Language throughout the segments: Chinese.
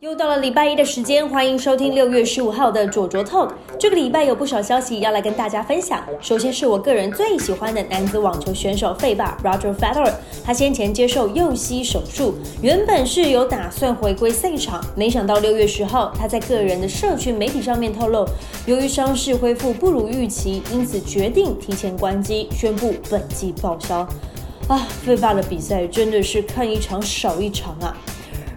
又到了礼拜一的时间，欢迎收听六月十五号的左卓 Talk。这个礼拜有不少消息要来跟大家分享。首先是我个人最喜欢的男子网球选手费霸 Roger Federer，他先前接受右膝手术，原本是有打算回归赛场，没想到六月十号他在个人的社群媒体上面透露，由于伤势恢复不如预期，因此决定提前关机，宣布本季报销。啊，费霸的比赛真的是看一场少一场啊！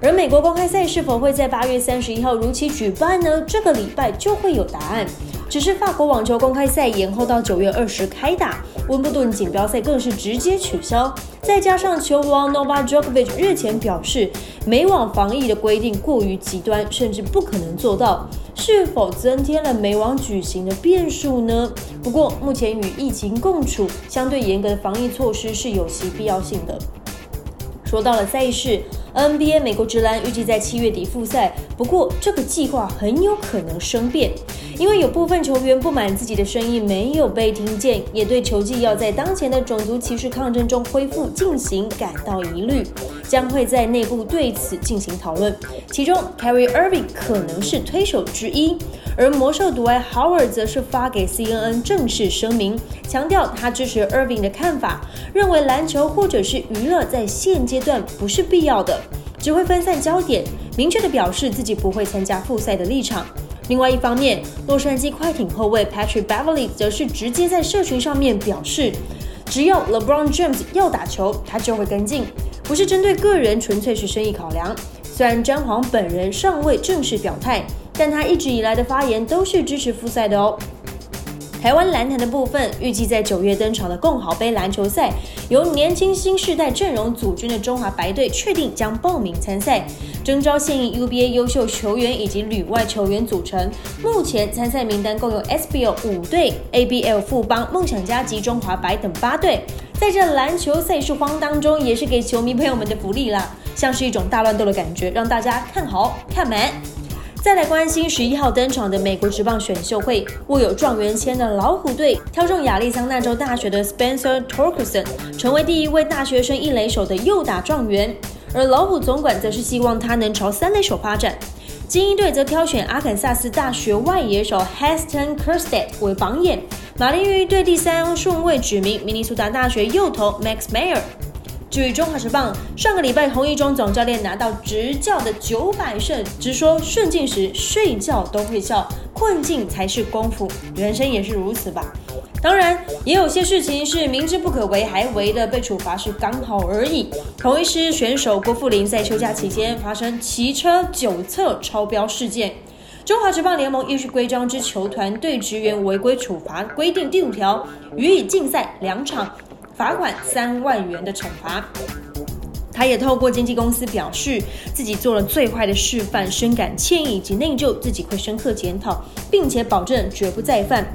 而美国公开赛是否会在八月三十一号如期举办呢？这个礼拜就会有答案。只是法国网球公开赛延后到九月二十开打，温布顿锦标赛更是直接取消。再加上球王 n o v a Djokovic 日前表示，美网防疫的规定过于极端，甚至不可能做到，是否增添了美网举行的变数呢？不过目前与疫情共处，相对严格的防疫措施是有其必要性的。说到了赛事。NBA 美国职篮预计在七月底复赛，不过这个计划很有可能生变，因为有部分球员不满自己的声音没有被听见，也对球季要在当前的种族歧视抗争中恢复进行感到疑虑，将会在内部对此进行讨论。其中，Carrie Irving 可能是推手之一，而魔兽独爱 Howard 则是发给 CNN 正式声明，强调他支持 Irving 的看法，认为篮球或者是娱乐在现阶段不是必要的。只会分散焦点，明确的表示自己不会参加复赛的立场。另外一方面，洛杉矶快艇后卫 Patrick Beverly 则是直接在社群上面表示，只要 LeBron James 要打球，他就会跟进，不是针对个人，纯粹是生意考量。虽然詹皇本人尚未正式表态，但他一直以来的发言都是支持复赛的哦。台湾篮坛的部分，预计在九月登场的共好杯篮球赛，由年轻新世代阵容组军的中华白队确定将报名参赛，征召现役 UBA 优秀球员以及旅外球员组成。目前参赛名单共有 SBL 五队、ABL 富邦、梦想家及中华白等八队。在这篮球赛事荒当中，也是给球迷朋友们的福利啦，像是一种大乱斗的感觉，让大家看好看满。再来关心十一号登场的美国职棒选秀会，握有状元签的老虎队挑中亚利桑那州大学的 Spencer Torkelson，成为第一位大学生一垒手的右打状元。而老虎总管则是希望他能朝三垒手发展。精英队则挑选阿肯萨斯大学外野手 Heston Kerstead 为榜眼。马林鱼队第三顺位指名明尼苏达大学右投 Max Mayer。至于中华职棒，上个礼拜洪一中总教练拿到执教的九百胜，直说顺境时睡觉都会笑，困境才是功夫，人生也是如此吧。当然，也有些事情是明知不可为还为的，被处罚是刚好而已。同一师选手郭富林在休假期间发生骑车九侧超标事件，中华职棒联盟依据规章之球团对职员违规处罚规定第五条，予以禁赛两场。罚款三万元的惩罚，他也透过经纪公司表示，自己做了最坏的示范，深感歉意及内疚，自己会深刻检讨，并且保证绝不再犯。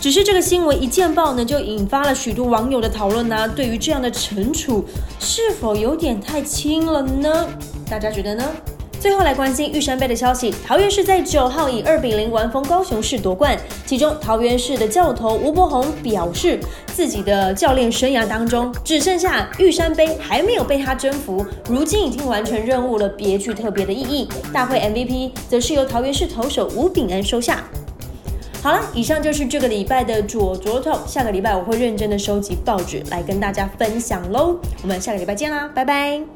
只是这个新闻一见报呢，就引发了许多网友的讨论呢。对于这样的惩处，是否有点太轻了呢？大家觉得呢？最后来关心玉山杯的消息，桃园市在九号以二比零完封高雄市夺冠。其中桃园市的教头吴伯宏表示，自己的教练生涯当中只剩下玉山杯还没有被他征服，如今已经完成任务了，别具特别的意义。大会 MVP 则是由桃园市投手吴炳恩收下。好了，以上就是这个礼拜的左左头，下个礼拜我会认真的收集报纸来跟大家分享喽。我们下个礼拜见啦，拜拜。